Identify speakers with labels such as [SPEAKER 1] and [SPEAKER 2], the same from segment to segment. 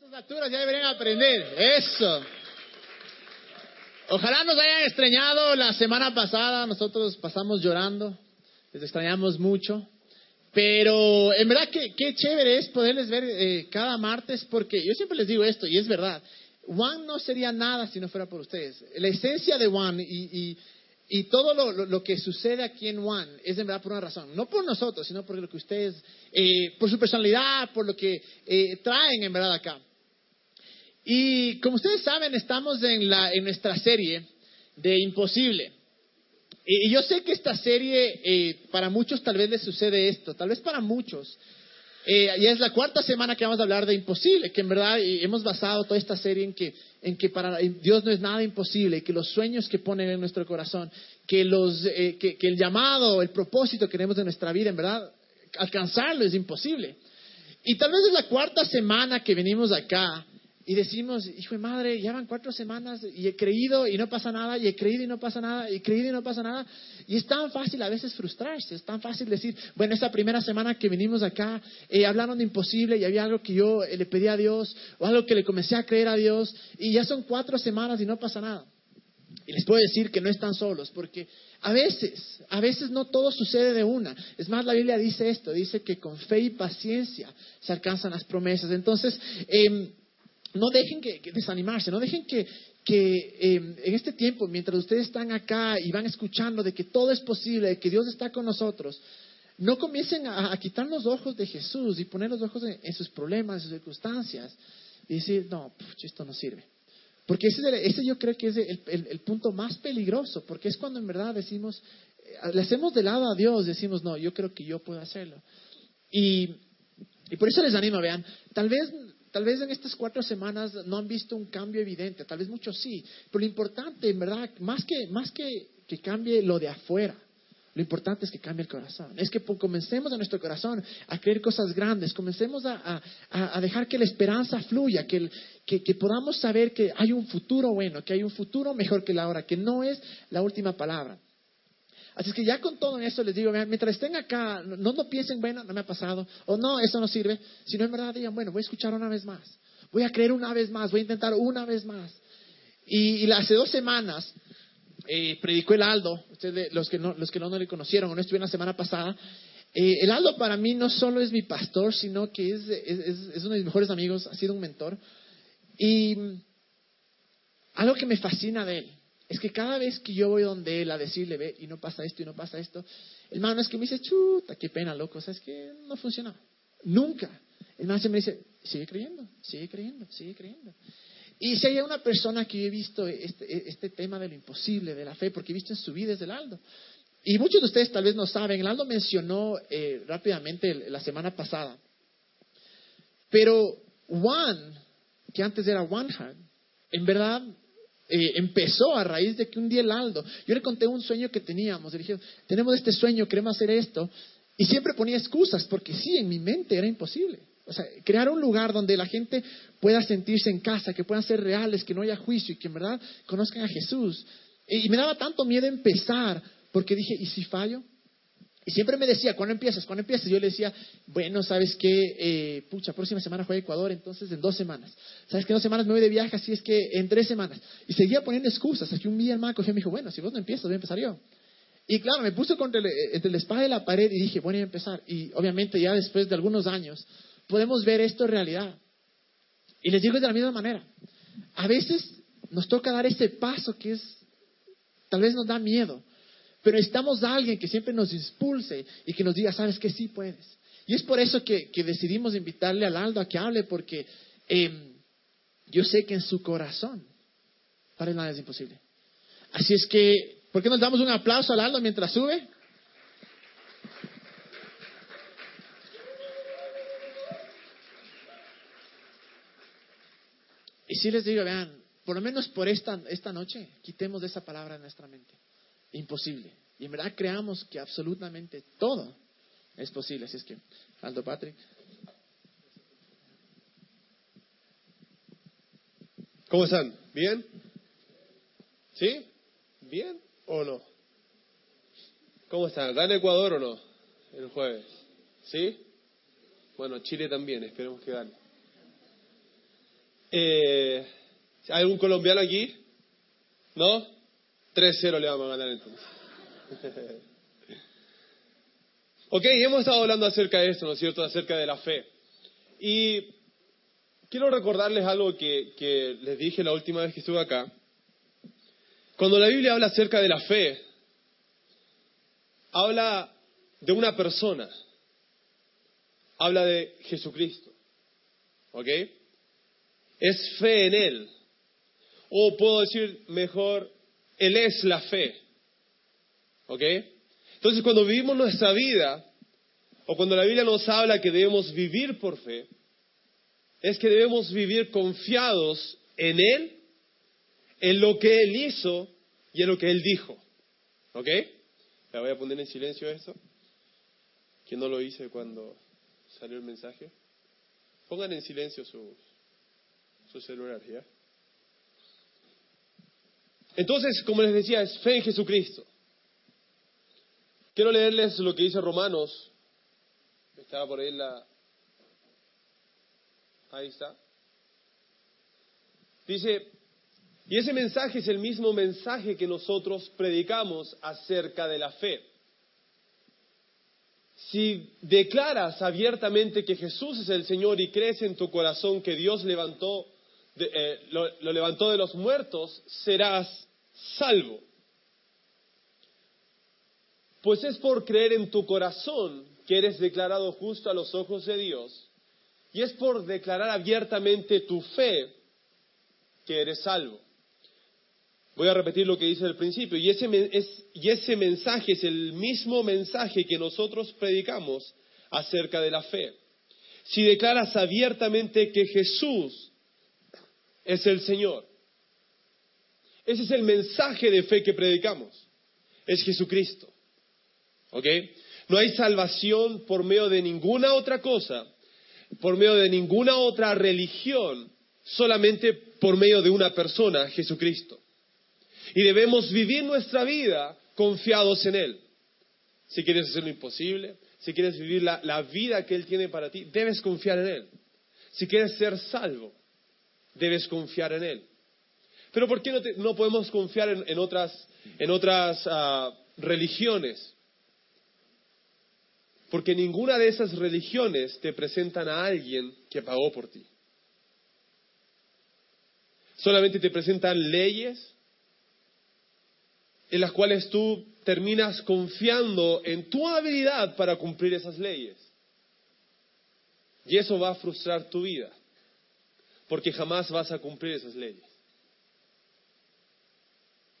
[SPEAKER 1] estas alturas ya deberían aprender. Eso. Ojalá nos hayan extrañado la semana pasada. Nosotros pasamos llorando. Les extrañamos mucho. Pero en verdad que qué chévere es poderles ver eh, cada martes porque yo siempre les digo esto y es verdad. One no sería nada si no fuera por ustedes. La esencia de One y, y, todo lo, que sucede aquí en One es en verdad por una razón. No por nosotros, sino por lo que ustedes, eh, por su personalidad, por lo que eh, traen en verdad acá. Y como ustedes saben, estamos en, la, nuestra serie de Imposible. Y yo sé que esta serie, eh, para muchos tal vez les sucede esto, tal vez para muchos. Eh, y es la cuarta semana que vamos a hablar de imposible, que en verdad hemos basado toda esta serie en que, en que para Dios no es nada imposible, que los sueños que ponen en nuestro corazón, que, los, eh, que el llamado, el propósito que tenemos de nuestra vida, en verdad, alcanzarlo es imposible. Y tal vez es la cuarta semana que venimos acá y decimos, hijo de madre, ya van cuatro semanas y he creído y no pasa nada, y he creído y no pasa nada, y he creído y no pasa nada. Y es tan fácil a veces frustrarse, es tan fácil decir, bueno, esta primera semana que venimos acá, eh, hablaron de imposible y había algo que yo eh, le pedí a Dios, o algo que le comencé a creer a Dios, y ya son cuatro semanas y no pasa nada. Y les puedo decir que no están solos, porque a veces, a veces no todo sucede de una. Es más, la Biblia dice esto, dice que con fe y paciencia se alcanzan las promesas. Entonces, eh, no dejen que, desanimarse, no dejen que, em, en este tiempo, mientras ustedes están acá y van escuchando de que todo es posible, de que Dios está con nosotros, no comiencen a, quitar los ojos de Jesús y poner los ojos en, sus problemas, en sus circunstancias y decir, no, esto no sirve. Porque ese, yo creo que es el, punto más peligroso, porque es cuando en verdad decimos, eh, le hacemos de lado a Dios, decimos, no, yo creo que yo puedo hacerlo. Y, y por eso les animo, vean, tal vez Tal vez en estas cuatro semanas no han visto un cambio evidente, tal vez muchos sí, pero lo importante, en verdad, más que, más que, que cambie lo de afuera, lo importante es que cambie el corazón. Es que comencemos a nuestro corazón a creer cosas grandes, comencemos a, a, dejar que la esperanza fluya, que, que, que, podamos saber que hay un futuro bueno, que hay un futuro mejor que la hora, que no es la última palabra. Así que ya con todo eso les digo, mientras estén acá, no, no piensen, bueno, no me ha pasado, o no, eso no sirve, sino en verdad digan, bueno, voy a escuchar una vez más, voy a creer una vez más, voy a intentar una vez más. Y, hace dos semanas eh, predicó el Aldo, ustedes, los que no, los que no, le conocieron o no estuvieron la semana pasada, eh, el Aldo para mí no solo es mi pastor, sino que es, es, es uno de mis mejores amigos, ha sido un mentor. Y algo que me fascina de él es que cada vez que yo voy donde él a decirle, ve, y no pasa esto y no pasa esto, el hermano es que me dice, chuta, qué pena, loco, o sea, es que no funciona. Nunca. El hermano se me dice, sigue creyendo, sigue creyendo, sigue creyendo. Y si hay una persona que he visto este, este tema de lo imposible, de la fe, porque he visto en su vida es el Aldo. Y muchos de ustedes tal vez no saben, el Aldo mencionó eh, rápidamente la semana pasada. Pero Juan, que antes era One Hand, en verdad eh, empezó a raíz de que un día el Aldo, yo le conté un sueño que teníamos, le dije, tenemos este sueño, queremos hacer esto, y siempre ponía excusas, porque sí, en mi mente era imposible. O sea, crear un lugar donde la gente pueda sentirse en casa, que puedan ser reales, que no haya juicio y que en verdad conozcan a Jesús. Y me daba tanto miedo empezar, porque dije, ¿y si fallo? Y siempre me decía, ¿cuándo empiezas? ¿Cuándo empiezas? Yo le decía, bueno, ¿sabes qué? Eh, pucha, próxima semana juega Ecuador, entonces en dos semanas. ¿Sabes qué? Dos semanas me voy de viaje, así es que en tres semanas. Y seguía poniendo excusas. Hasta que un día el cogió y me dijo, bueno, si vos no empiezas, voy a empezar yo. Y claro, me puse contra entre la espada y la pared y dije, bueno, voy a empezar. Y obviamente ya después de algunos años podemos ver esto en realidad. Y les digo de la misma manera. A veces nos toca dar ese paso que es, tal vez nos da miedo. Pero necesitamos a alguien que siempre nos impulse y que nos diga, sabes que sí puedes. Y es por eso que, decidimos invitarle al Aldo a que hable, porque em, yo sé que en su corazón para él nada es imposible. Así es que, ¿por qué nos damos un aplauso al Aldo mientras sube? Y si les digo, vean, por lo menos por esta, esta noche, quitemos esa palabra de nuestra mente imposible. Y en verdad creamos que absolutamente todo es posible. Así es que, Aldo Patrick.
[SPEAKER 2] ¿Cómo están? ¿Bien? ¿Sí? ¿Bien o no? ¿Cómo están? ¿Gana Ecuador o no? El jueves. ¿Sí? Bueno, Chile también, esperemos que gane. Eh, ¿Hay algún colombiano aquí? ¿No? 3-0 le vamos a ganar entonces. ok, hemos estado hablando acerca de esto, ¿no es cierto? Acerca de la fe. Y quiero recordarles algo que, que les dije la última vez que estuve acá. Cuando la Biblia habla acerca de la fe, habla de una persona, habla de Jesucristo. ¿Ok? Es fe en Él. O puedo decir mejor, Él es la fe. ¿Ok? Entonces cuando vivimos nuestra vida, o cuando la Biblia nos habla que debemos vivir por fe, es que debemos vivir confiados en Él, en lo que Él hizo y en lo que Él dijo. ¿Ok? La voy a poner en silencio esto. Que no lo hice cuando salió el mensaje. Pongan en silencio sus, su celular, ¿ya? Entonces, como les decía, es fe en Jesucristo. Quiero leerles lo que dice Romanos. Estaba por ahí la... Ahí está. Dice, y ese mensaje es el mismo mensaje que nosotros predicamos acerca de la fe. Si declaras abiertamente que Jesús es el Señor y crees en tu corazón que Dios levantó, eh, lo levantó de los muertos, serás salvo. Pues es por creer en tu corazón que eres declarado justo a los ojos de Dios, y es por declarar abiertamente tu fe que eres salvo. Voy a repetir lo que dice al principio. Y ese, y ese mensaje es el mismo mensaje que nosotros predicamos acerca de la fe. Si declaras abiertamente que Jesús es el Señor, ese es el mensaje de fe que predicamos. Es Jesucristo. ¿Ok? No hay salvación por medio de ninguna otra cosa, por medio de ninguna otra religión, solamente por medio de una persona, Jesucristo. Y debemos vivir nuestra vida confiados en Él. Si quieres hacer lo imposible, si quieres vivir la, vida que Él tiene para ti, debes confiar en Él. Si quieres ser salvo, debes confiar en Él. Pero ¿por qué no, podemos confiar en, otras, ah, religiones? Porque ninguna de esas religiones te presentan a alguien que pagó por ti. Solamente te presentan leyes en las cuales tú terminas confiando en tu habilidad para cumplir esas leyes. Y eso va a frustrar tu vida, porque jamás vas a cumplir esas leyes.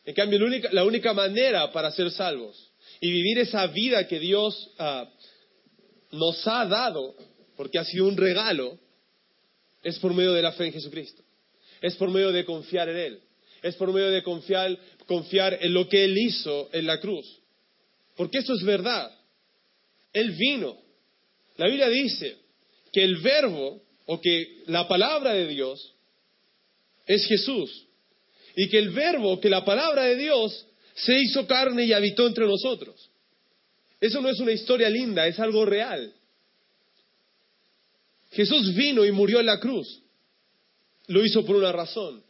[SPEAKER 2] En cambio, la única, manera para ser salvos y vivir esa vida que Dios ah, nos ha dado, porque ha sido un regalo, es por medio de la fe en Jesucristo. Es por medio de confiar en Él. Es por medio de confiar, confiar en lo que Él hizo en la cruz. Porque eso es verdad. Él vino. La Biblia dice que el verbo o que la palabra de Dios es Jesús. Y que el verbo, que la palabra de Dios se hizo carne y habitó entre nosotros. Eso no es una historia linda, es algo real. Jesús vino y murió en la cruz. Lo hizo por una razón,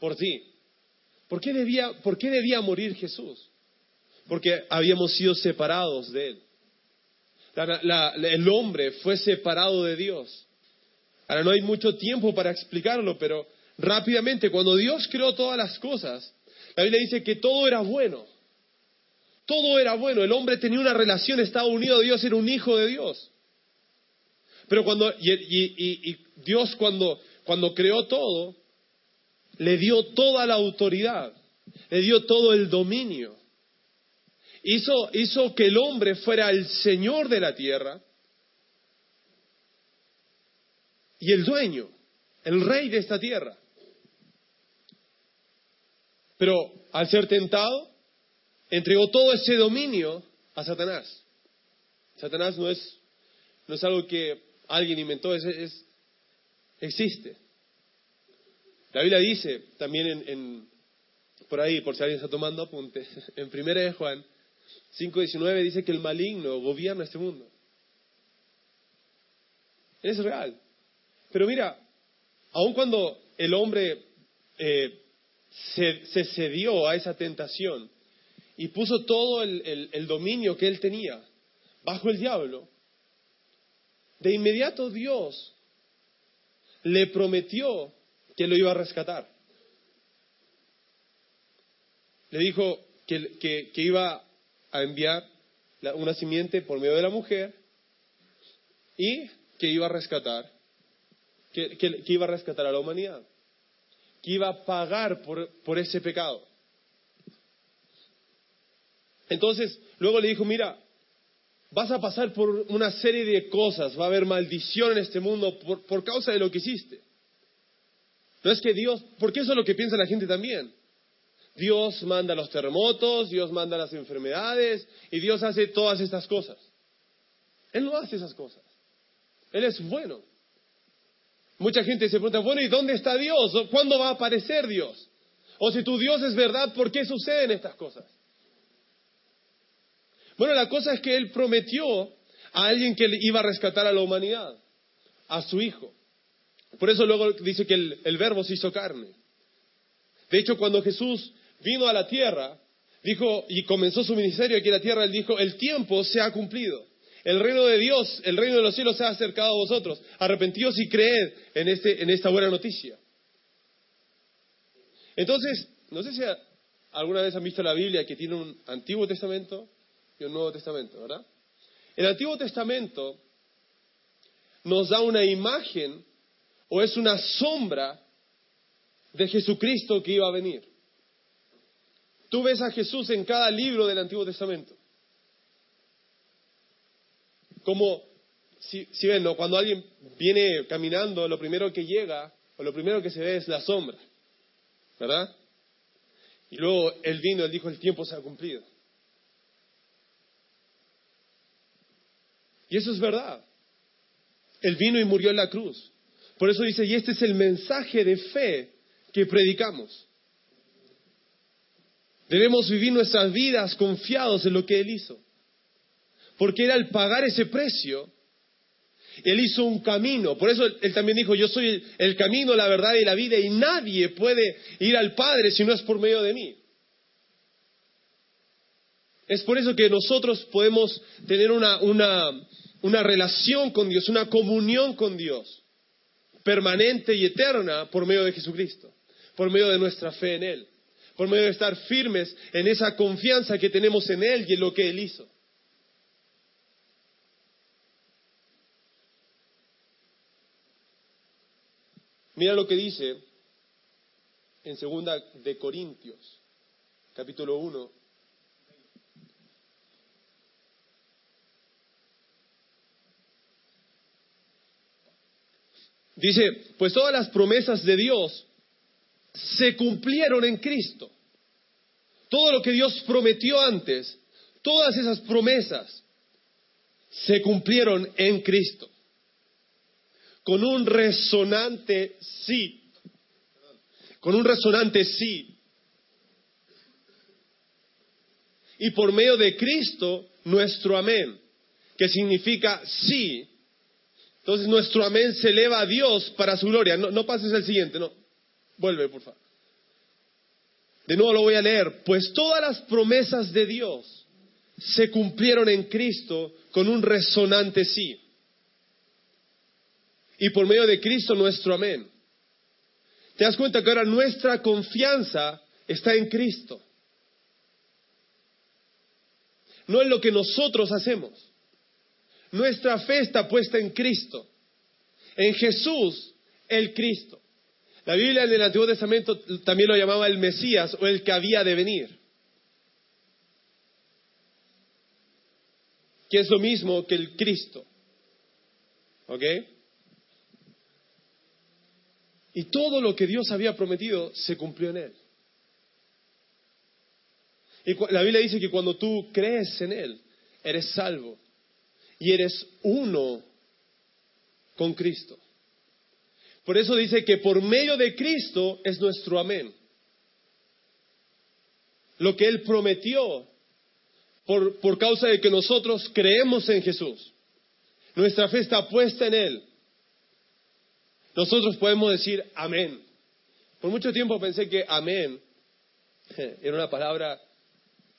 [SPEAKER 2] por ti. ¿Por qué debía, por qué debía morir Jesús? Porque habíamos sido separados de Él. el hombre fue separado de Dios. Ahora no hay mucho tiempo para explicarlo, pero rápidamente, cuando Dios creó todas las cosas, la Biblia dice que todo era bueno. Todo era bueno. El hombre tenía una relación, estaba unido a Dios, era un hijo de Dios. Pero cuando, y, Dios cuando, cuando creó todo, le dio toda la autoridad, le dio todo el dominio. Hizo, hizo que el hombre fuera el Señor de la tierra y el dueño, el rey de esta tierra. Pero al ser tentado, entregó todo ese dominio a Satanás. Satanás no es, no es algo que alguien inventó, es, existe. La Biblia dice también en, por ahí, por si alguien está tomando apuntes, en 1 de Juan 5.19 dice que el maligno gobierna este mundo. Es real. Pero mira, aun cuando el hombre eh, se, cedió a esa tentación y puso todo el, dominio que él tenía bajo el diablo, de inmediato Dios le prometió que lo iba a rescatar. Le dijo que, iba a enviar una simiente por medio de la mujer y que iba a rescatar, que, iba a rescatar a la humanidad, que iba a pagar por, por ese pecado. Entonces, luego le dijo, mira, vas a pasar por una serie de cosas, va a haber maldición en este mundo por, causa de lo que hiciste. No es que Dios, porque eso es lo que piensa la gente también. Dios manda los terremotos, Dios manda las enfermedades y Dios hace todas estas cosas. Él no hace esas cosas. Él es bueno. Mucha gente se pregunta, bueno, ¿y dónde está Dios? ¿Cuándo va a aparecer Dios? O si tu Dios es verdad, ¿por qué suceden estas cosas? Bueno, la cosa es que él prometió a alguien que iba a rescatar a la humanidad, a su hijo. Por eso luego dice que el, verbo se hizo carne. De hecho, cuando Jesús vino a la tierra, dijo y comenzó su ministerio aquí en la tierra, él dijo, el tiempo se ha cumplido. El reino de Dios, el reino de los cielos se ha acercado a vosotros. Arrepentidos y creed en, este, en esta buena noticia. Entonces, no sé si alguna vez han visto la Biblia que tiene un Antiguo Testamento y un Nuevo Testamento, ¿verdad? El Antiguo Testamento nos da una imagen o es una sombra de Jesucristo que iba a venir. Tú ves a Jesús en cada libro del Antiguo Testamento. Como, si, ven, cuando alguien viene caminando, lo primero que llega, o lo primero que se ve es la sombra, ¿verdad? Y luego él vino, él dijo, el tiempo se ha cumplido. Y eso es verdad. Él vino y murió en la cruz. Por eso dice, y este es el mensaje de fe que predicamos. Debemos vivir nuestras vidas confiados en lo que Él hizo. Porque Él al pagar ese precio, Él hizo un camino. Por eso Él también dijo, yo soy el camino, la verdad y la vida, y nadie puede ir al Padre si no es por medio de mí. Es por eso que nosotros podemos tener una, una relación con Dios, una comunión con Dios, permanente y eterna por medio de Jesucristo, por medio de nuestra fe en Él, por medio de estar firmes en esa confianza que tenemos en Él y en lo que Él hizo. Mira lo que dice en segunda de Corintios, capítulo 1, Dice, pues todas las promesas de Dios se cumplieron en Cristo. Todo lo que Dios prometió antes, todas esas promesas se cumplieron en Cristo. Con un resonante sí. Con un resonante sí. Y por medio de Cristo, nuestro amén, que significa sí, entonces nuestro amén se eleva a Dios para su gloria. No, pases al siguiente, no. Vuelve, por favor. De nuevo lo voy a leer. Pues todas las promesas de Dios se cumplieron en Cristo con un resonante sí. Y por medio de Cristo nuestro amén. ¿Te das cuenta que ahora nuestra confianza está en Cristo? No en lo que nosotros hacemos. Nuestra fe está puesta en Cristo, en Jesús, el Cristo. La Biblia en el Antiguo Testamento también lo llamaba el Mesías o el que había de venir. Que es lo mismo que el Cristo. ¿Ok? Y todo lo que Dios había prometido se cumplió en Él. Y la Biblia dice que cuando tú crees en Él, eres salvo y eres uno con Cristo. Por eso dice que por medio de Cristo es nuestro amén. Lo que Él prometió por, por causa de que nosotros creemos en Jesús. Nuestra fe está puesta en Él. Nosotros podemos decir amén. Por mucho tiempo pensé que amén era una palabra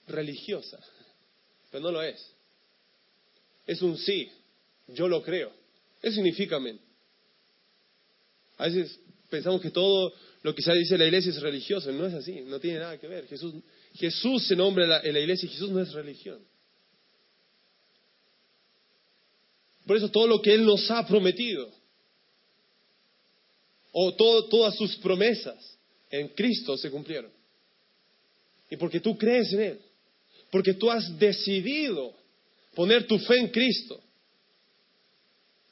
[SPEAKER 2] religiosa, pero no lo es. Es un sí, yo lo creo. Eso significa amén. A veces pensamos que todo lo que se dice la iglesia es religioso, no es así, no tiene nada que ver. Jesús, Jesús se nombra en la iglesia y Jesús no es religión. Por eso todo lo que Él nos ha prometido, o todas sus promesas en Cristo se cumplieron. Y porque tú crees en Él, porque tú has decidido poner tu fe en Cristo,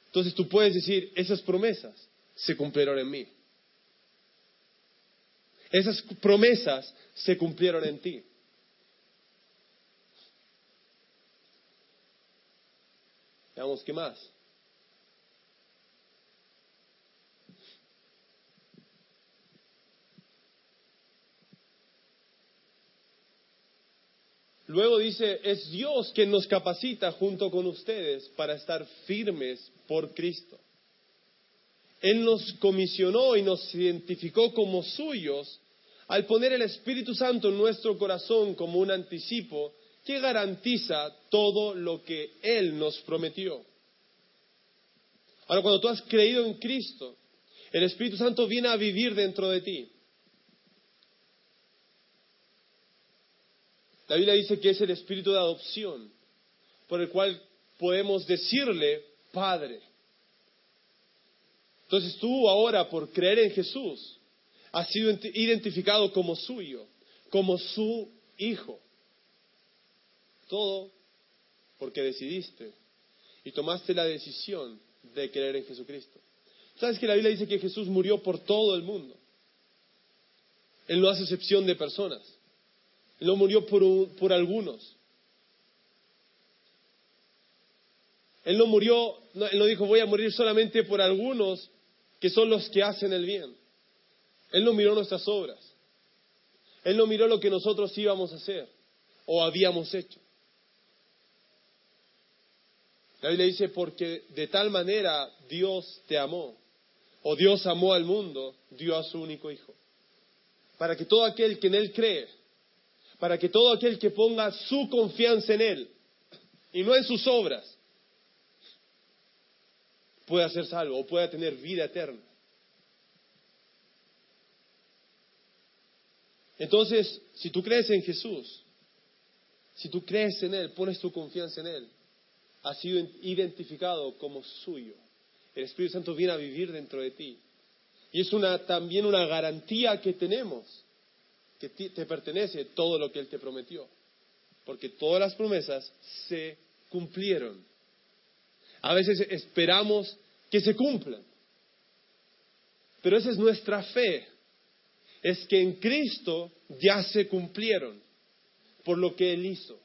[SPEAKER 2] entonces tú puedes decir, esas promesas se cumplieron en mí. Esas promesas se cumplieron en ti. Veamos qué más. Luego dice, es Dios quien nos capacita junto con ustedes para estar firmes por Cristo. Él nos comisionó y nos identificó como suyos al poner el Espíritu Santo en nuestro corazón como un anticipo que garantiza todo lo que Él nos prometió. Ahora, cuando tú has creído en Cristo, el Espíritu Santo viene a vivir dentro de ti. La Biblia dice que es el espíritu de adopción por el cual podemos decirle Padre. Entonces tú ahora, por creer en Jesús, has sido identificado como suyo, como su hijo. Todo porque decidiste y tomaste la decisión de creer en Jesucristo. ¿Sabes que la Biblia dice que Jesús murió por todo el mundo? Él no hace excepción de personas. No murió por, algunos. Él no murió, él no dijo voy a morir solamente por algunos que son los que hacen el bien. Él no miró nuestras obras. Él no miró lo que nosotros íbamos a hacer o habíamos hecho. La Biblia dice, porque de tal manera Dios te amó, o Dios amó al mundo, dio a su único Hijo, para que todo aquel que en Él cree para que todo aquel que ponga su confianza en Él y no en sus obras pueda ser salvo o pueda tener vida eterna. Entonces, si tú crees en Jesús, si tú crees en Él, pones tu confianza en Él, has sido identificado como suyo. El Espíritu Santo viene a vivir dentro de ti. Y es una, también una garantía que tenemos que te pertenece todo lo que Él te prometió. Porque todas las promesas se cumplieron. A veces esperamos que se cumplan. Pero esa es nuestra fe. Es que en Cristo ya se cumplieron por lo que Él hizo.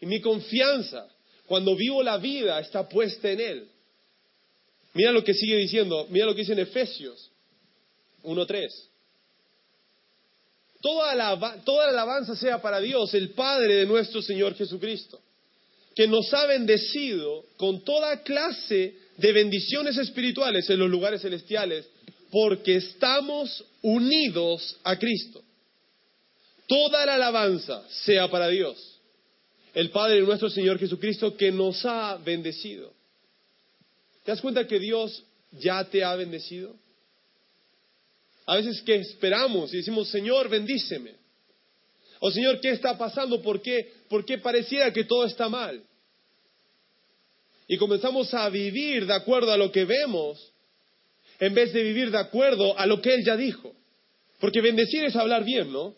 [SPEAKER 2] Y mi confianza, cuando vivo la vida, está puesta en Él. Mira lo que sigue diciendo, mira lo que dice en Efesios 1.3. Toda la, toda la alabanza sea para Dios, el Padre de nuestro Señor Jesucristo, que nos ha bendecido con toda clase de bendiciones espirituales en los lugares celestiales, porque estamos unidos a Cristo. Toda la alabanza sea para Dios, el Padre de nuestro Señor Jesucristo, que nos ha bendecido. ¿Te das cuenta que Dios ya te ha bendecido? A veces que esperamos y decimos, Señor, bendíceme. O Señor, ¿qué está pasando? ¿Por qué? ¿Por qué pareciera que todo está mal? Y comenzamos a vivir de acuerdo a lo que vemos en vez de vivir de acuerdo a lo que Él ya dijo. Porque bendecir es hablar bien, ¿no?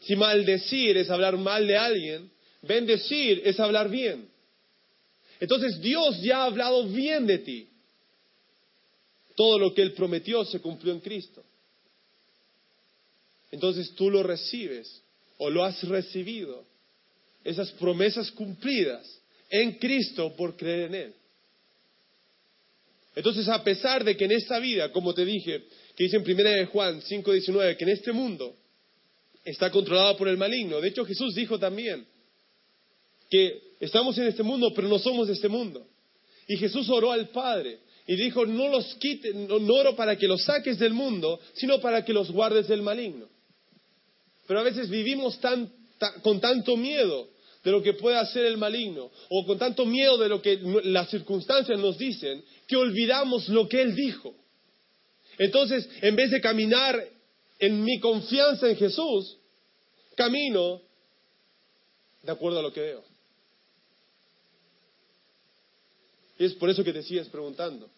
[SPEAKER 2] Si maldecir es hablar mal de alguien, bendecir es hablar bien. Entonces Dios ya ha hablado bien de ti. Todo lo que Él prometió se cumplió en Cristo. Entonces tú lo recibes o lo has recibido, esas promesas cumplidas en Cristo por creer en Él. Entonces, a pesar de que en esta vida, como te dije, que dice en 1 Juan 5:19, que en este mundo está controlado por el maligno, de hecho Jesús dijo también que estamos en este mundo, pero no somos de este mundo. Y Jesús oró al Padre Y dijo, no los quite, no, oro para que los saques del mundo, sino para que los guardes del maligno. Pero a veces vivimos con tanto miedo de lo que puede hacer el maligno, o con tanto miedo de lo que las circunstancias nos dicen, que olvidamos lo que Él dijo. Entonces, en vez de caminar en mi confianza en Jesús, camino de acuerdo a lo que veo. Y es por eso que te sigues preguntando,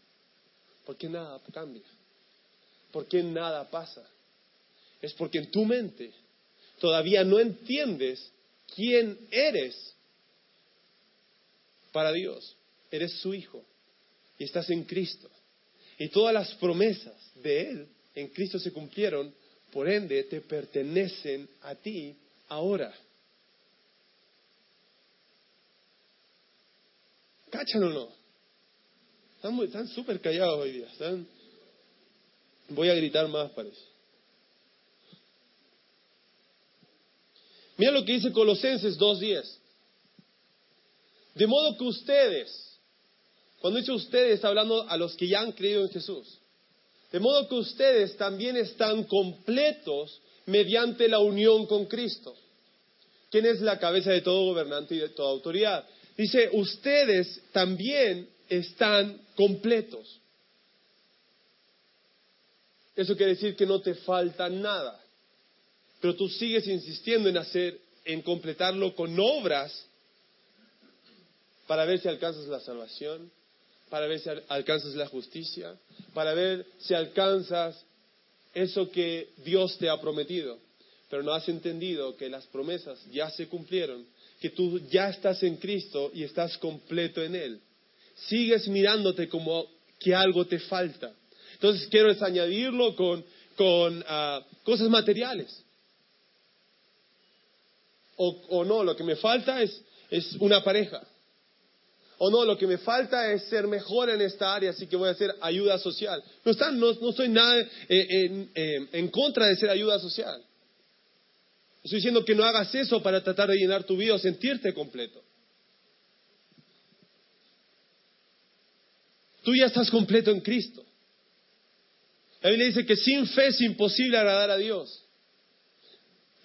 [SPEAKER 2] ¿por qué nada cambia? ¿Por qué nada pasa? Es porque en tu mente todavía no entiendes quién eres para Dios. Eres su hijo y estás en Cristo. Y todas las promesas de Él en Cristo se cumplieron, por ende te pertenecen a ti ahora. ¿Cachan o no? Están súper callados hoy día. Están... Voy a gritar más, parece. Mira lo que dice Colosenses 2.10. De modo que ustedes, cuando dice ustedes, está hablando a los que ya han creído en Jesús. De modo que ustedes también están completos mediante la unión con Cristo. ¿Quién es la cabeza de todo gobernante y de toda autoridad? Dice, ustedes también están completos. Eso quiere decir que no te falta nada. Pero tú sigues insistiendo en hacer, en completarlo con obras para ver si alcanzas la salvación, para ver si al- alcanzas la justicia, para ver si alcanzas eso que Dios te ha prometido. Pero no has entendido que las promesas ya se cumplieron, que tú ya estás en Cristo y estás completo en Él. Sigues mirándote como que algo te falta. Entonces quiero añadirlo con, con ah, cosas materiales. O, no, lo que me falta es, es una pareja. O no, lo que me falta es ser mejor en esta área, así que voy a hacer ayuda social. No, están, no, no estoy nada eh, en, eh, en contra de ser ayuda social. Estoy diciendo que no hagas eso para tratar de llenar tu vida o sentirte completo. Tú ya estás completo en Cristo. La Biblia dice que sin fe es imposible agradar a Dios.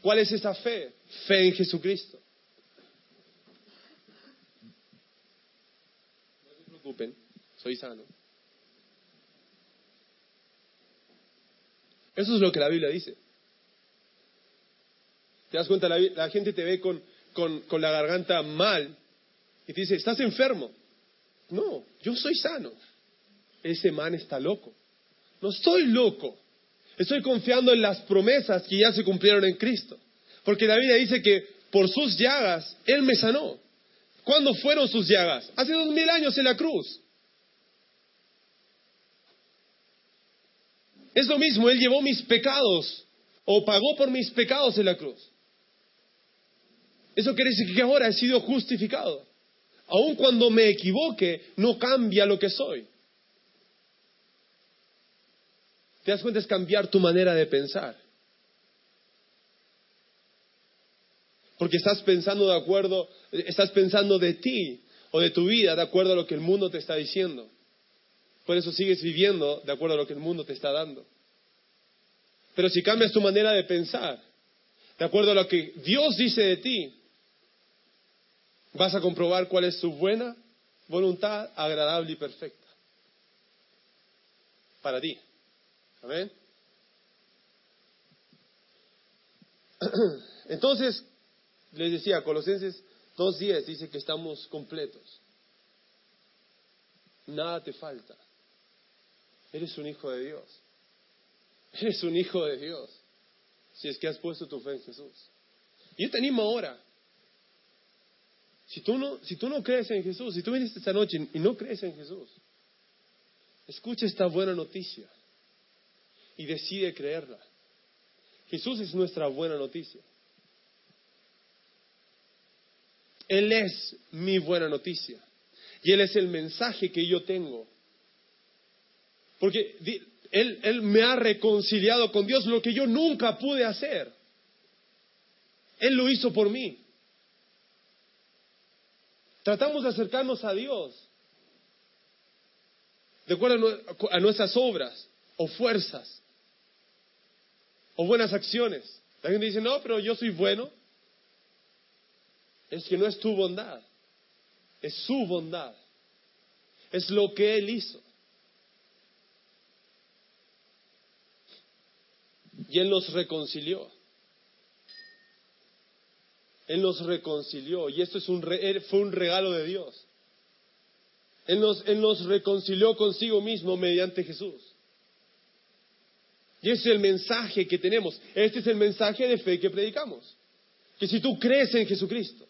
[SPEAKER 2] ¿Cuál es esa fe? Fe en Jesucristo. No se preocupen, soy sano. Eso es lo que la Biblia dice. Te das cuenta, la, la gente te ve con, con, con la garganta mal y te dice, ¿estás enfermo? No, yo soy sano. Ese man está loco. No estoy loco. Estoy confiando en las promesas que ya se cumplieron en Cristo. Porque la Biblia dice que por sus llagas Él me sanó. ¿Cuándo fueron sus llagas? Hace dos mil años en la cruz. Es lo mismo, Él llevó mis pecados o pagó por mis pecados en la cruz. Eso quiere decir que ahora he sido justificado. Aun cuando me equivoque, no cambia lo que soy. ¿Te das cuenta? Es cambiar tu manera de pensar. Porque estás pensando de acuerdo, estás pensando de ti o de tu vida de acuerdo a lo que el mundo te está diciendo. Por eso sigues viviendo de acuerdo a lo que el mundo te está dando. Pero si cambias tu manera de pensar, de acuerdo a lo que Dios dice de ti, vas a comprobar cuál es su buena voluntad, agradable y perfecta. Para ti. Amén. Entonces, les decía, Colosenses 2.10 dice que estamos completos. Nada te falta. Eres un hijo de Dios. Eres un hijo de Dios. Si es que has puesto tu fe en Jesús. Y yo te animo ahora. Si tú no, si tú no crees en Jesús, si tú viniste esta noche y no crees en Jesús, escucha esta buena noticia y decide creerla. Jesús es nuestra buena noticia. Él es mi buena noticia. Y Él es el mensaje que yo tengo. Porque él, él me ha reconciliado con Dios, lo que yo nunca pude hacer. Él lo hizo por mí. Tratamos de acercarnos a Dios. de acuerdo a nuestras obras o fuerzas o buenas acciones. La gente dice, no, pero yo soy bueno. Es que no es tu bondad, es su bondad. Es lo que Él hizo. Y Él nos reconcilió. Él nos reconcilió. Y esto es un fue un regalo de Dios. Él nos, él nos reconcilió consigo mismo mediante Jesús. Y ese es el mensaje que tenemos. Este es el mensaje de fe que predicamos. Que si tú crees en Jesucristo,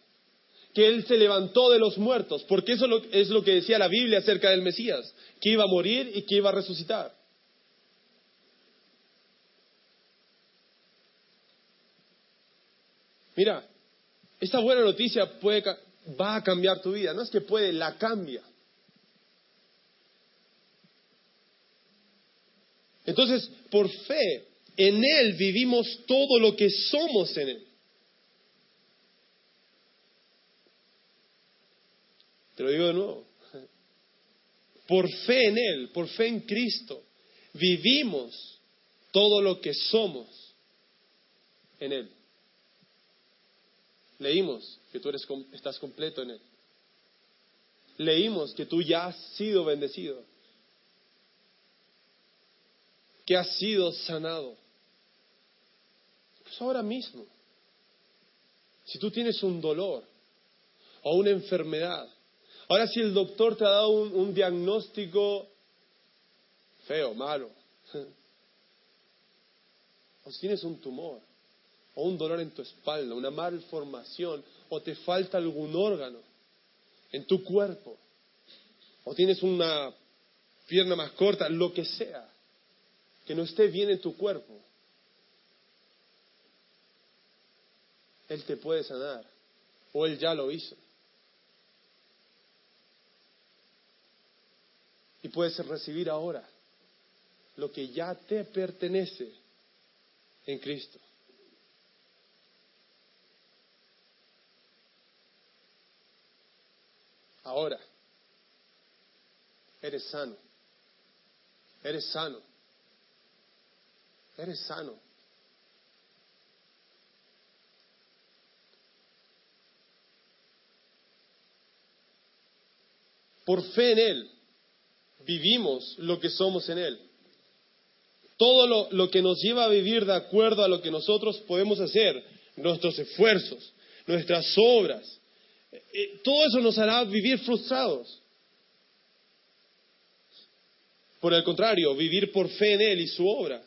[SPEAKER 2] que Él se levantó de los muertos, porque eso es lo que decía la Biblia acerca del Mesías, que iba a morir y que iba a resucitar. Mira, esta buena noticia puede, va a cambiar tu vida. No es que puede, la cambia. Entonces, por fe, en Él vivimos todo lo que somos en Él. Te lo digo de nuevo. Por fe en Él, por fe en Cristo, vivimos todo lo que somos en Él. Leímos que tú eres, estás completo en Él. Leímos que tú ya has sido bendecido que ha sido sanado. Pues ahora mismo, si tú tienes un dolor o una enfermedad, ahora si el doctor te ha dado un, diagnóstico feo, malo, o si tienes un tumor, o un dolor en tu espalda, una malformación, o te falta algún órgano en tu cuerpo, o tienes una pierna más corta, lo que sea que no esté bien en tu cuerpo, Él te puede sanar o Él ya lo hizo. Y puedes recibir ahora lo que ya te pertenece en Cristo. Ahora, eres sano. Eres sano. Eres sano. Por fe en Él vivimos lo que somos en Él. Todo lo, que nos lleva a vivir de acuerdo a lo que nosotros podemos hacer, nuestros esfuerzos, nuestras obras, eh, eh, todo eso nos hará vivir frustrados. Por el contrario, vivir por fe en Él y su obra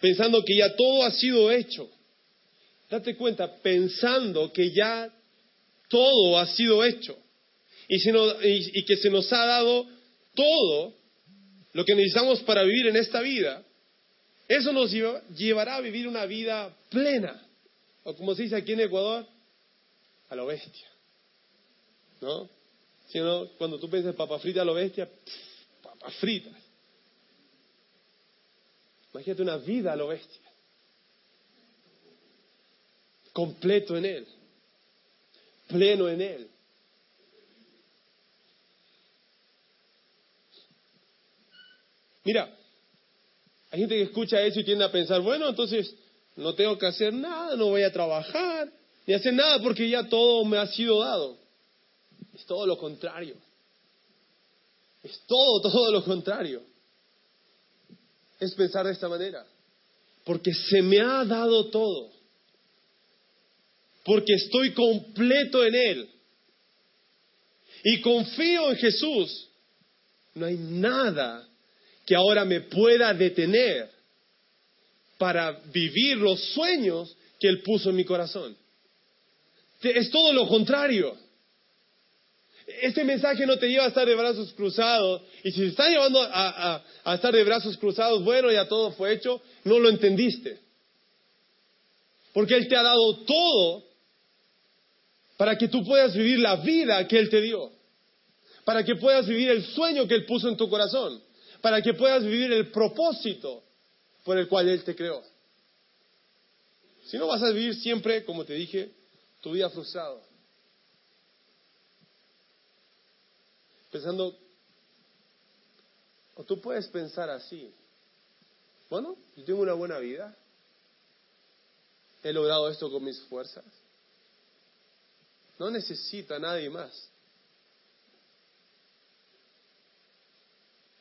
[SPEAKER 2] pensando que ya todo ha sido hecho. Date cuenta, pensando que ya todo ha sido hecho y, que se nos ha dado todo lo que necesitamos para vivir en esta vida, eso nos llevará a vivir una vida plena, o como se dice aquí en Ecuador, a lo bestia. ¿No? Si no, cuando tú piensas papa frita a lo bestia, papas fritas. Imagínate una vida a lo bestia. Completo en Él. Pleno en Él. Mira, hay gente que escucha eso y tiende a pensar, bueno, entonces no tengo que hacer nada, no voy a trabajar, ni hacer nada porque ya todo me ha sido dado. Es todo lo contrario. Es todo, todo lo contrario es pensar de esta manera. Porque se me ha dado todo. Porque estoy completo en Él. Y confío en Jesús. No hay nada que ahora me pueda detener para vivir los sueños que Él puso en mi corazón. Es todo lo contrario. Este mensaje no te lleva a estar de brazos cruzados. Y si te está llevando a, estar de brazos cruzados, bueno, ya todo fue hecho, no lo entendiste. Porque Él te ha dado todo para que tú puedas vivir la vida que Él te dio. Para que puedas vivir el sueño que Él puso en tu corazón. Para que puedas vivir el propósito por el cual Él te creó. Si no vas a vivir siempre, como te dije, tu vida frustrado. Pensando O tú puedes pensar así. Bueno, yo tengo una buena vida. He logrado esto con mis fuerzas. No necesito a nadie más.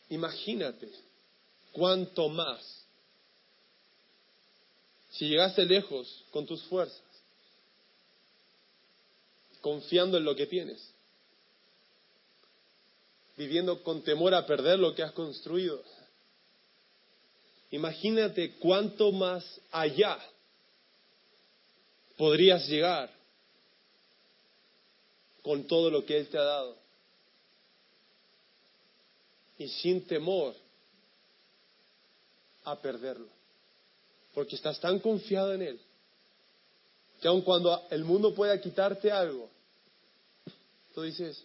[SPEAKER 2] Imagínate cuánto más si llegaste lejos con tus fuerzas, confiando en lo que tienes, viviendo con temor a perder lo que has construido. Imagínate cuánto más allá podrías llegar con todo lo que Él te ha dado. Y sin temor a perderlo. Porque estás tan confiado en Él que aun cuando el mundo pueda quitarte algo, tú dices,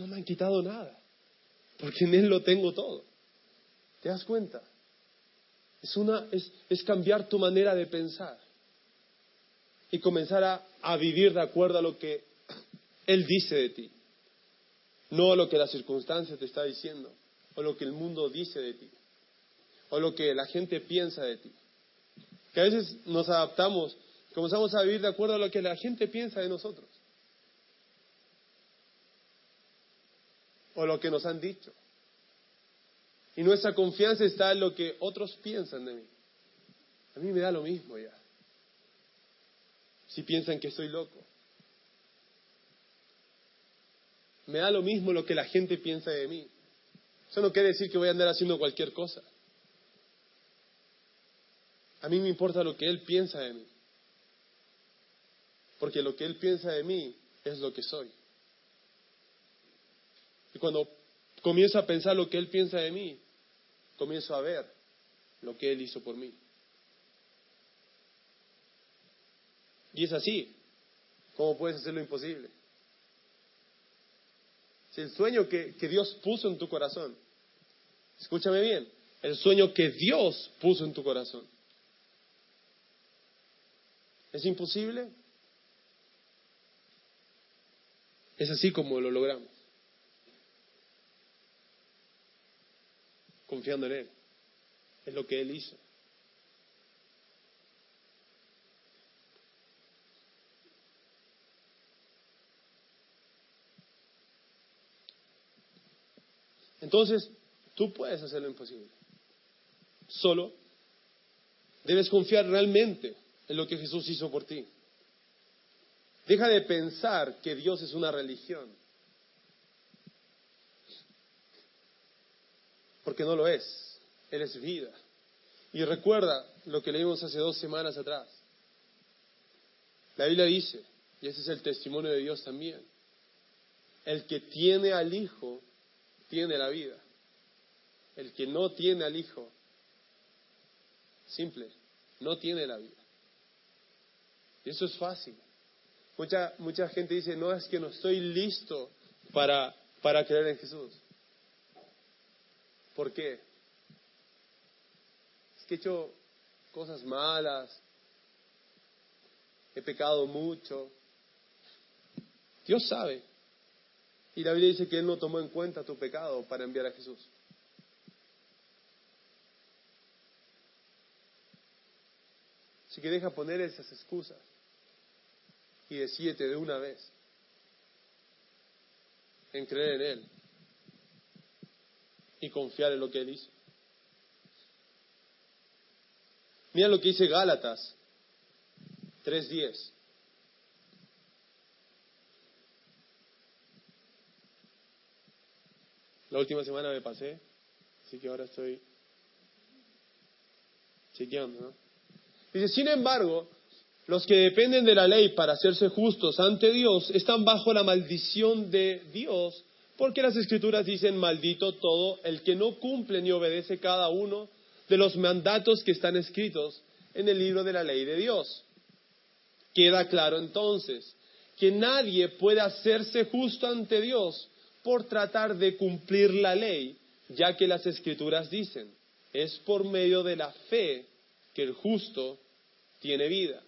[SPEAKER 2] no me han quitado nada, porque en Él lo tengo todo. ¿Te das cuenta? Es, una, es, es cambiar tu manera de pensar y comenzar a, a vivir de acuerdo a lo que Él dice de ti, no a lo que la circunstancia te está diciendo, o lo que el mundo dice de ti, o lo que la gente piensa de ti. Que a veces nos adaptamos, comenzamos a vivir de acuerdo a lo que la gente piensa de nosotros, o lo que nos han dicho. Y nuestra confianza está en lo que otros piensan de mí. A mí me da lo mismo ya. Si piensan que estoy loco. Me da lo mismo lo que la gente piensa de mí. Eso no quiere decir que voy a andar haciendo cualquier cosa. A mí me importa lo que Él piensa de mí. Porque lo que Él piensa de mí es lo que soy. Y cuando comienzo a pensar lo que Él piensa de mí, comienzo a ver lo que Él hizo por mí. Y es así. ¿Cómo puedes hacer lo imposible? Si el sueño que, que Dios puso en tu corazón, escúchame bien, el sueño que Dios puso en tu corazón, ¿es imposible? Es así como lo logramos. Confiando en Él. Es lo que Él hizo. Entonces, tú puedes hacer lo imposible. Solo debes confiar realmente en lo que Jesús hizo por ti. Deja de pensar que Dios es una religión. Porque no lo es. Él es vida. Y recuerda lo que leímos hace dos semanas atrás. La Biblia dice, y ese es el testimonio de Dios también, el que tiene al Hijo tiene la vida. El que no tiene al Hijo, simple, no tiene la vida. Y eso es fácil. Mucha, mucha gente dice, no, es que no estoy listo para, para creer en Jesús. ¿Por qué? Es que he hecho cosas malas, he pecado mucho. Dios sabe. Y la Biblia dice que Él no tomó en cuenta tu pecado para enviar a Jesús. Así que deja poner esas excusas y decídete de una vez en creer en Él y confiar en lo que Él hizo. Mira lo que dice Gálatas 3.10. La última semana me pasé, así que ahora estoy chequeando, ¿no? Dice, sin embargo, los que dependen de la ley para hacerse justos ante Dios están bajo la maldición de Dios, porque las escrituras dicen, maldito todo el que no cumple ni obedece cada uno de los mandatos que están escritos en el libro de la ley de Dios. Queda claro entonces que nadie puede hacerse justo ante Dios por tratar de cumplir la ley, ya que las escrituras dicen, es por medio de la fe que el justo tiene vida.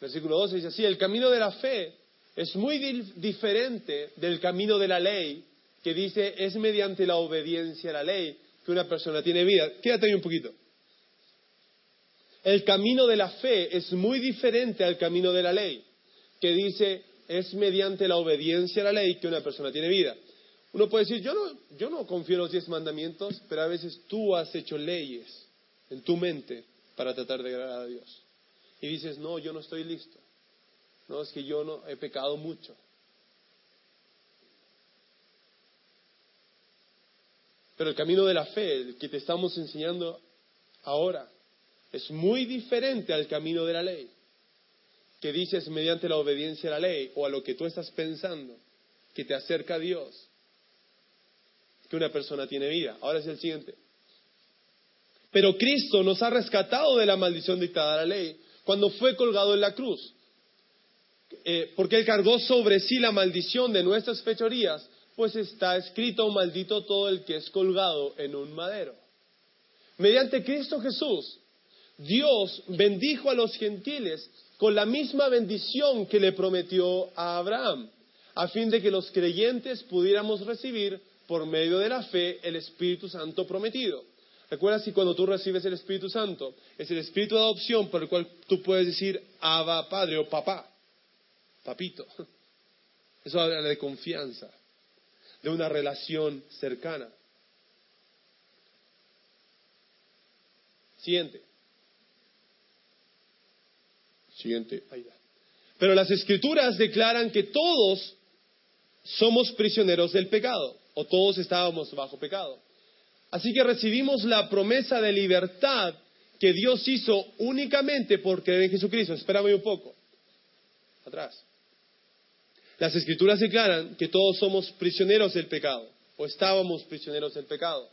[SPEAKER 2] Versículo 12 dice así, el camino de la fe es muy diferente del camino de la ley, que dice es mediante la obediencia a la ley que una persona tiene vida. Quédate ahí un poquito. El camino de la fe es muy diferente al camino de la ley, que dice es mediante la obediencia a la ley que una persona tiene vida. Uno puede decir, yo no, yo no confío en los diez mandamientos, pero a veces tú has hecho leyes en tu mente para tratar de agradar a Dios. Y dices, no, yo no estoy listo. No, es que yo no he pecado mucho. Pero el camino de la fe, el que te estamos enseñando ahora, es muy diferente al camino de la ley, que dices mediante la obediencia a la ley o a lo que tú estás pensando, que te acerca a Dios, que una persona tiene vida. Ahora es el siguiente. Pero Cristo nos ha rescatado de la maldición dictada a la ley cuando fue colgado en la cruz. Eh, porque Él cargó sobre sí la maldición de nuestras fechorías, pues está escrito, maldito todo el que es colgado en un madero. Mediante Cristo Jesús, Dios bendijo a los gentiles con la misma bendición que le prometió a Abraham, a fin de que los creyentes pudiéramos recibir por medio de la fe el Espíritu Santo prometido. Recuerda si cuando tú recibes el Espíritu Santo, es el Espíritu de adopción por el cual tú puedes decir Abba Padre o Papá, Papito. Eso habla de confianza, de una relación cercana. Siguiente. Siguiente. Pero las escrituras declaran que todos somos prisioneros del pecado, o todos estábamos bajo pecado. Así que recibimos la promesa de libertad que Dios hizo únicamente por creer en Jesucristo. Espérame un poco. Atrás. Las escrituras declaran que todos somos prisioneros del pecado, o estábamos prisioneros del pecado.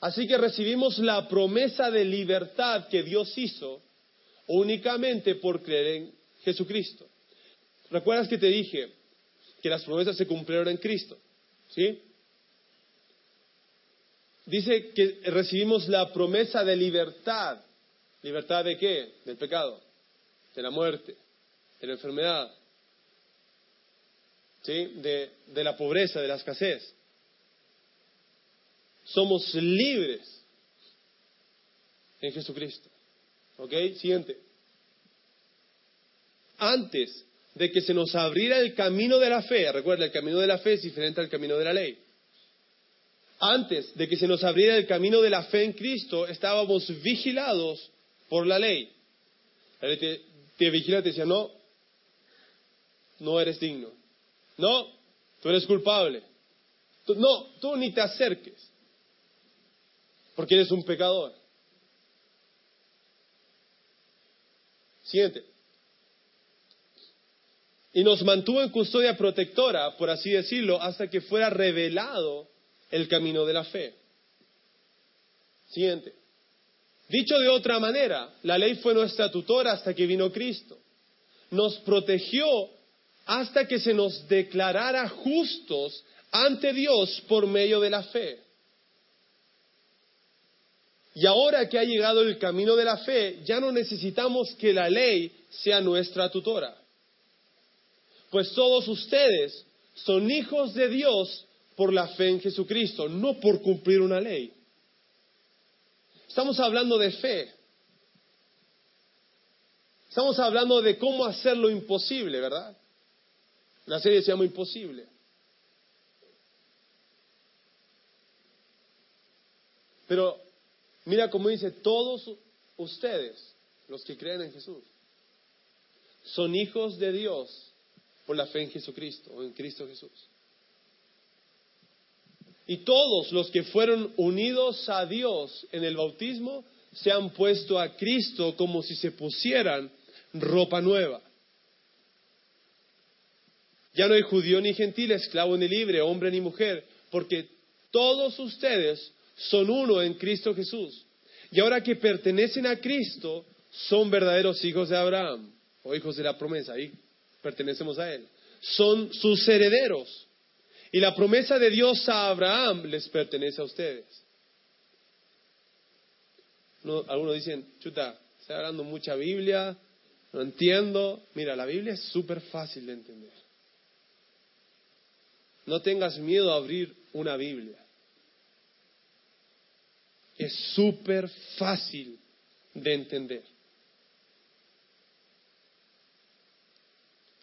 [SPEAKER 2] Así que recibimos la promesa de libertad que Dios hizo únicamente por creer en Jesucristo. ¿Recuerdas que te dije que las promesas se cumplieron en Cristo? ¿Sí? Dice que recibimos la promesa de libertad. ¿Libertad de qué? Del pecado, de la muerte, de la enfermedad, de, de la pobreza, de la escasez. Somos libres en Jesucristo. ¿Ok? Siguiente. Antes de que se nos abriera el camino de la fe, recuerda, el camino de la fe es diferente al camino de la ley. Antes de que se nos abriera el camino de la fe en Cristo, estábamos vigilados por la ley. La ley te, te vigila, te decía, no, no eres digno. No, tú eres culpable. no, tú ni te acerques, porque eres un pecador. Siguiente. Y nos mantuvo en custodia protectora, por así decirlo, hasta que fuera revelado el camino de la fe. Siguiente. Dicho de otra manera, la ley fue nuestra tutora hasta que vino Cristo. Nos protegió hasta que se nos declarara justos ante Dios por medio de la fe. Y ahora que ha llegado el camino de la fe, ya no necesitamos que la ley sea nuestra tutora. Pues todos ustedes son hijos de Dios por la fe en Jesucristo, no por cumplir una ley. Estamos hablando de fe. Estamos hablando de cómo hacer lo imposible, ¿verdad? La serie se llama Imposible. Pero mira cómo dice, todos ustedes, los que creen en Jesús, son hijos de Dios por la fe en Jesucristo o en Cristo Jesús. Y todos los que fueron unidos a Dios en el bautismo se han puesto a Cristo como si se pusieran ropa nueva. Ya no hay judío ni gentil, esclavo ni libre, hombre ni mujer, porque todos ustedes son uno en Cristo Jesús. Y ahora que pertenecen a Cristo, son verdaderos hijos de Abraham, o hijos de la promesa, ahí pertenecemos a Él. Son sus herederos. Y la promesa de Dios a Abraham les pertenece a ustedes. algunos dicen, chuta, está hablando mucha Biblia, No entiendo. Mira, la Biblia es súper fácil de entender. No tengas miedo a abrir una Biblia. Es súper fácil de entender.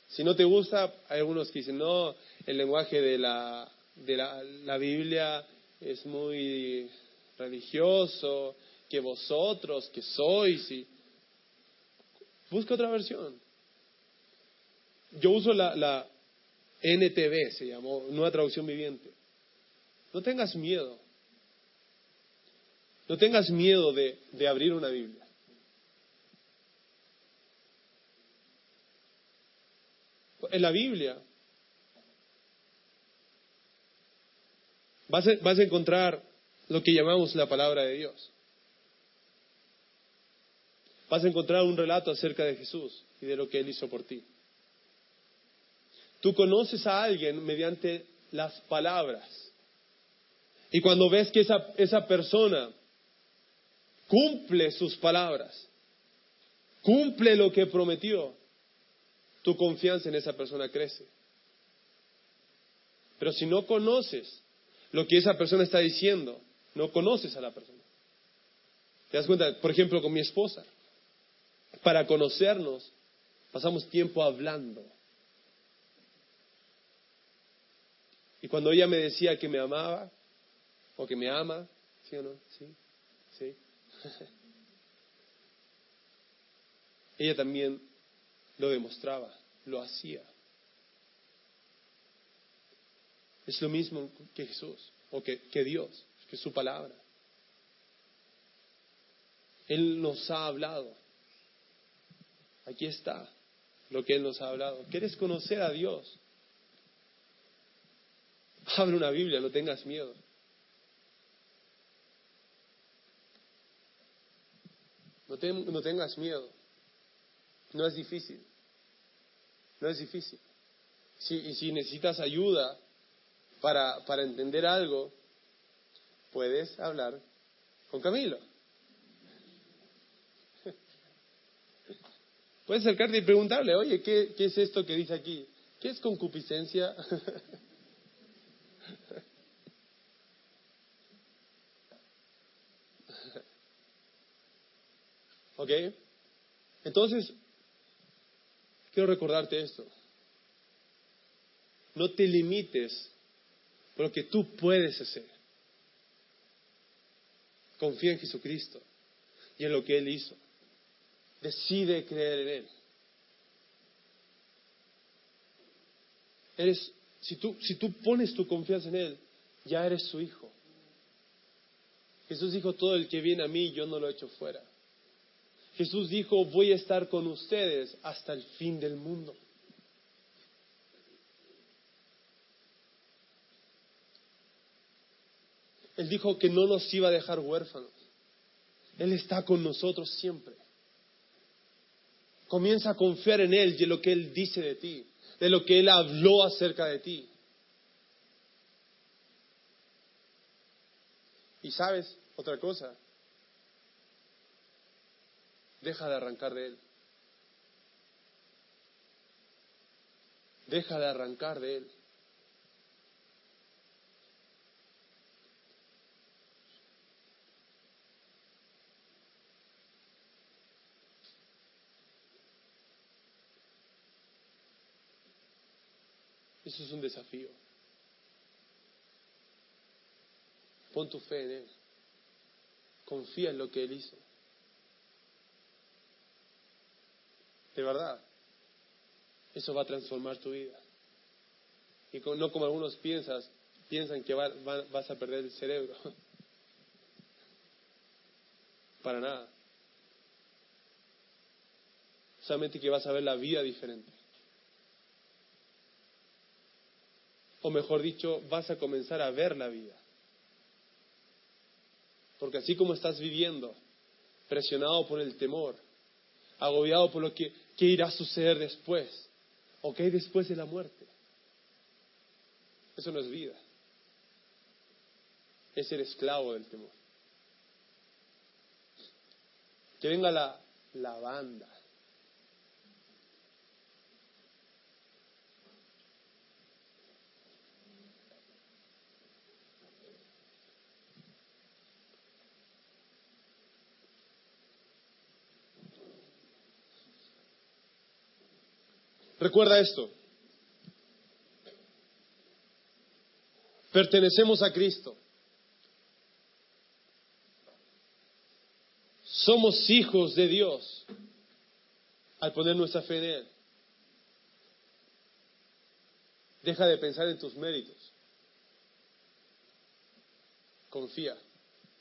[SPEAKER 2] Si no te gusta, hay algunos que dicen, no, el lenguaje de la, de la, Biblia es muy religioso, que vosotros, que sois, y busca otra versión. Yo uso la, la NTV, se llamó, Nueva Traducción Viviente. No tengas miedo. No tengas miedo de, de abrir una Biblia. En la Biblia vas a, vas a encontrar lo que llamamos la palabra de Dios. Vas a encontrar un relato acerca de Jesús y de lo que Él hizo por ti. Tú conoces a alguien mediante las palabras. Y cuando ves que esa, esa persona cumple sus palabras, cumple lo que prometió, tu confianza en esa persona crece. Pero si no conoces lo que esa persona está diciendo, no conoces a la persona. ¿Te das cuenta? Por ejemplo, con mi esposa. Para conocernos, pasamos tiempo hablando. Y cuando ella me decía que me amaba, o que me ama, ¿sí o no? Sí, sí. ella también lo demostraba, lo hacía. Es lo mismo que Jesús, o que, que Dios que su palabra. Él nos ha hablado. Aquí está lo que Él nos ha hablado. ¿Quieres conocer a Dios? Abre una Biblia, no tengas miedo. No, no tengas miedo. No es difícil. No es difícil. Si, y si necesitas ayuda para, para entender algo, puedes hablar con Camilo. Puedes acercarte y preguntarle, oye, ¿qué, ¿qué, es esto que dice aquí? ¿Qué es concupiscencia? ¿Ok? Entonces, quiero recordarte esto. No te limites por lo que tú puedes hacer. Confía en Jesucristo y en lo que Él hizo. Decide creer en Él. Eres, si tú, si tú pones tu confianza en Él, ya eres su hijo. Jesús dijo, todo el que viene a mí, yo no lo echo fuera. Jesús dijo, voy a estar con ustedes hasta el fin del mundo. Él dijo que no nos iba a dejar huérfanos. Él está con nosotros siempre. Comienza a confiar en Él y en lo que Él dice de ti, de lo que Él habló acerca de ti. Y sabes otra cosa, deja de arrancar de Él. Deja de arrancar de Él. Eso es un desafío. Pon tu fe en Él. Confía en lo que Él hizo. De verdad. Eso va a transformar tu vida. Y no como algunos piensas, piensan que vas a perder el cerebro. Para nada. Solamente que vas a ver la vida diferente. o mejor dicho, vas a comenzar a ver la vida. Porque así como estás viviendo, presionado por el temor, agobiado por lo que, irá a suceder después, o qué hay después de la muerte, eso no es vida. Es ser esclavo del temor. Que venga la, la banda Recuerda esto. Pertenecemos a Cristo. Somos hijos de Dios al poner nuestra fe en Él. Deja de pensar en tus méritos. Confía,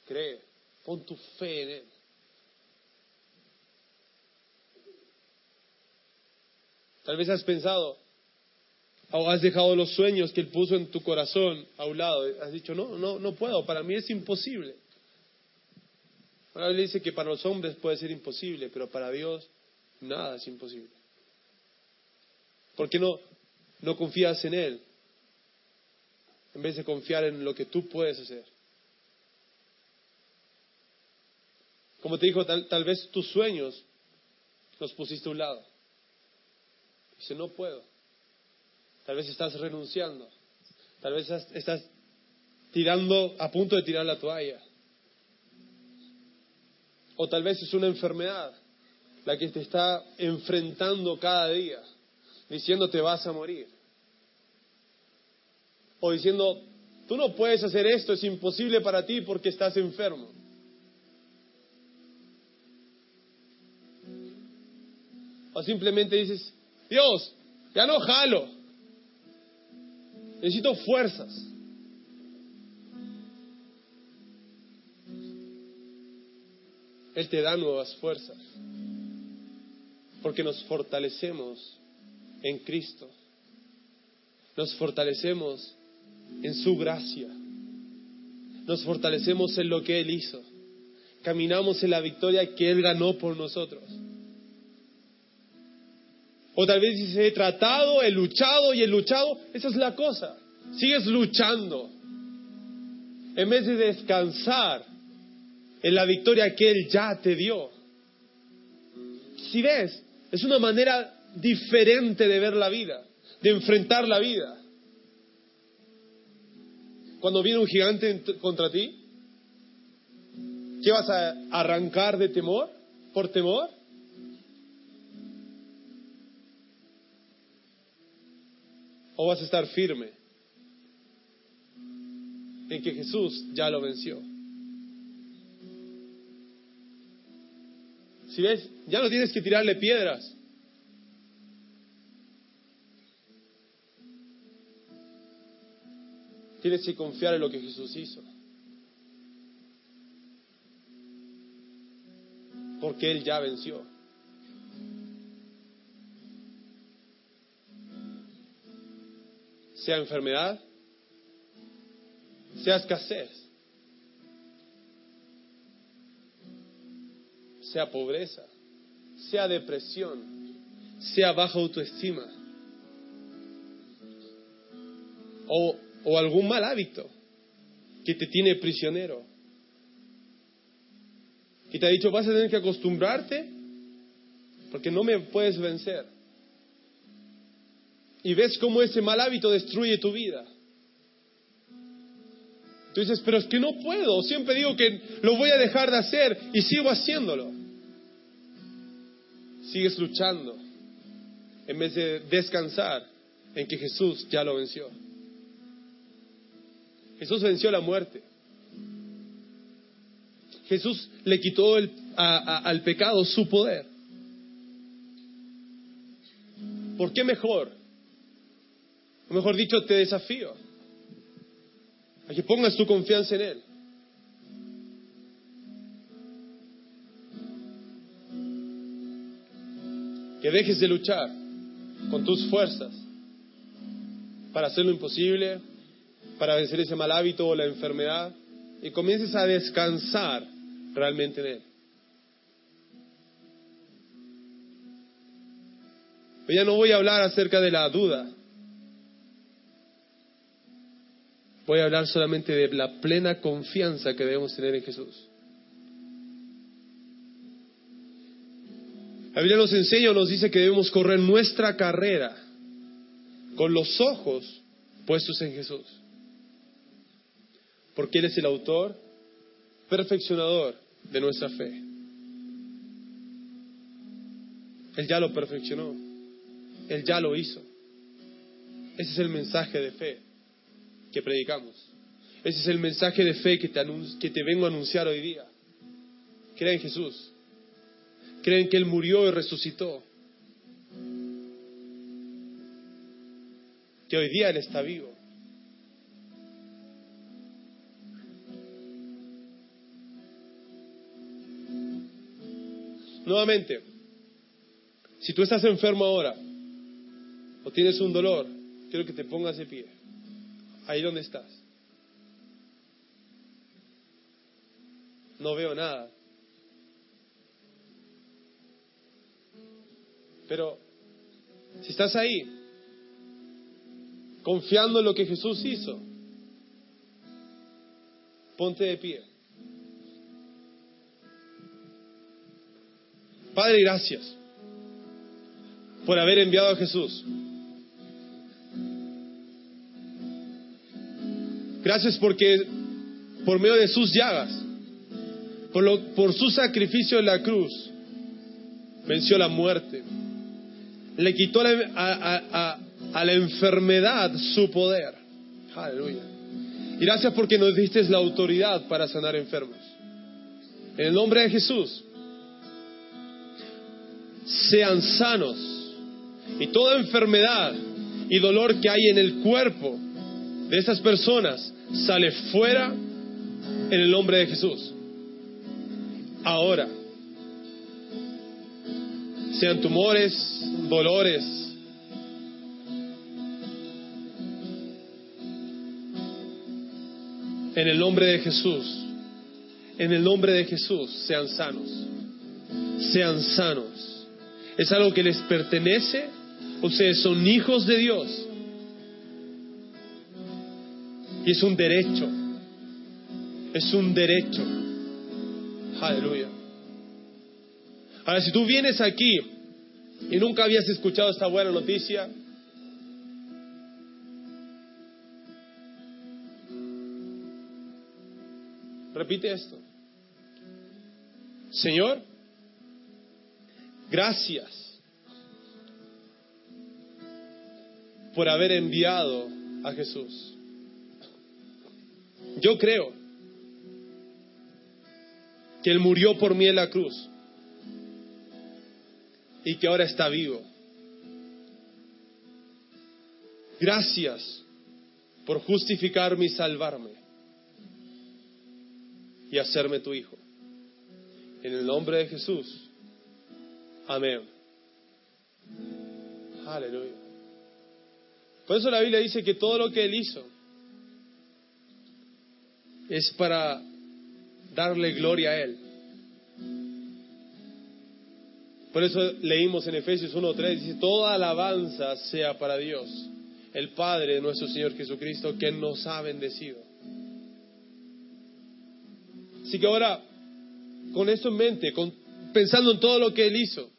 [SPEAKER 2] cree, pon tu fe en Él. Tal vez has pensado o has dejado los sueños que Él puso en tu corazón a un lado. Has dicho, no, no, no puedo, para mí es imposible. Ahora le dice que para los hombres puede ser imposible, pero para Dios nada es imposible. ¿Por qué no, no confías en Él en vez de confiar en lo que tú puedes hacer? Como te dijo, tal, tal vez tus sueños los pusiste a un lado. Dice, no puedo. Tal vez estás renunciando. Tal vez estás tirando, a punto de tirar la toalla. O tal vez es una enfermedad la que te está enfrentando cada día, diciendo te vas a morir. O diciendo, tú no puedes hacer esto, es imposible para ti porque estás enfermo. O simplemente dices, Dios, ya no jalo. Necesito fuerzas. Él te da nuevas fuerzas. Porque nos fortalecemos en Cristo. Nos fortalecemos en su gracia. Nos fortalecemos en lo que Él hizo. Caminamos en la victoria que Él ganó por nosotros. O tal vez dices, he tratado, he luchado y he luchado. Esa es la cosa. Sigues luchando. En vez de descansar en la victoria que Él ya te dio. Si ves, es una manera diferente de ver la vida, de enfrentar la vida. Cuando viene un gigante contra ti, ¿qué vas a arrancar de temor? ¿Por temor? ¿O vas a estar firme en que Jesús ya lo venció? Si ves, ya no tienes que tirarle piedras. Tienes que confiar en lo que Jesús hizo. Porque Él ya venció. Sea enfermedad, sea escasez, sea pobreza, sea depresión, sea baja autoestima o, o algún mal hábito que te tiene prisionero. Que te ha dicho, vas a tener que acostumbrarte porque no me puedes vencer. Y ves cómo ese mal hábito destruye tu vida. Tú dices, pero es que no puedo. Siempre digo que lo voy a dejar de hacer y sigo haciéndolo sigues luchando en vez de descansar en que Jesús ya lo venció. Jesús venció la muerte. Jesús le quitó al pecado su poder. ¿Por qué mejor? O mejor dicho, te desafío a que pongas tu confianza en Él. que dejes de luchar con tus fuerzas para hacer lo imposible, para vencer ese mal hábito o la enfermedad, y comiences a descansar realmente en Él. Hoy ya no voy a hablar acerca de la duda. Voy a hablar solamente de la plena confianza que debemos tener en Jesús. La Biblia nos enseña nos dice que debemos correr nuestra carrera con los ojos puestos en Jesús. Porque Él es el autor, perfeccionador de nuestra fe. Él ya lo perfeccionó. Él ya lo hizo. Ese es el mensaje de fe que predicamos. Ese es el mensaje de fe que te, que te vengo a anunciar hoy día. Creen en Jesús. Creen que Él murió y resucitó. Que hoy día Él está vivo. Nuevamente, si tú estás enfermo ahora o tienes un dolor, quiero que te pongas de pie, ahí donde estás. No veo nada. Pero si estás ahí, confiando en lo que Jesús hizo, ponte de pie. Padre, gracias por haber enviado a Jesús. Gracias porque por medio de sus llagas, por, lo, por su sacrificio en la cruz, venció la muerte. Le quitó a, la enfermedad su poder. Aleluya. Y gracias porque nos diste la autoridad para sanar enfermos. En el nombre de Jesús sean sanos. Y toda enfermedad y dolor que hay en el cuerpo de esas personas sale fuera en el nombre de Jesús. Ahora, sean tumores, dolores, en el nombre de Jesús, en el nombre de Jesús, sean sanos, sean sanos es algo que les pertenece, ustedes son hijos de Dios. Y es un derecho, es un derecho. Aleluya. Ahora, si tú vienes aquí y nunca habías escuchado esta buena noticia, repite esto. Señor, Gracias por haber enviado a Jesús. Yo creo que Él murió por mí en la cruz y que ahora está vivo. Gracias por justificarme y salvarme y hacerme tu hijo. En el nombre de Jesús. Amén. Aleluya. Por eso la Biblia dice que todo lo que Él hizo es para darle gloria a Él. Por eso leímos en Efesios 1.3, dice, toda alabanza sea para Dios, el Padre de nuestro Señor Jesucristo, que nos ha bendecido. Así que ahora, con esto en mente, pensando en todo lo que Él hizo,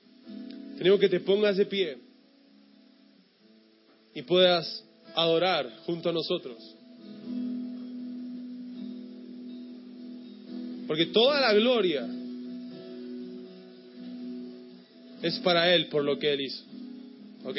[SPEAKER 2] tenemos que te pongas de pie y puedas adorar junto a nosotros. Porque toda la gloria es para Él por lo que Él hizo. ¿Ok?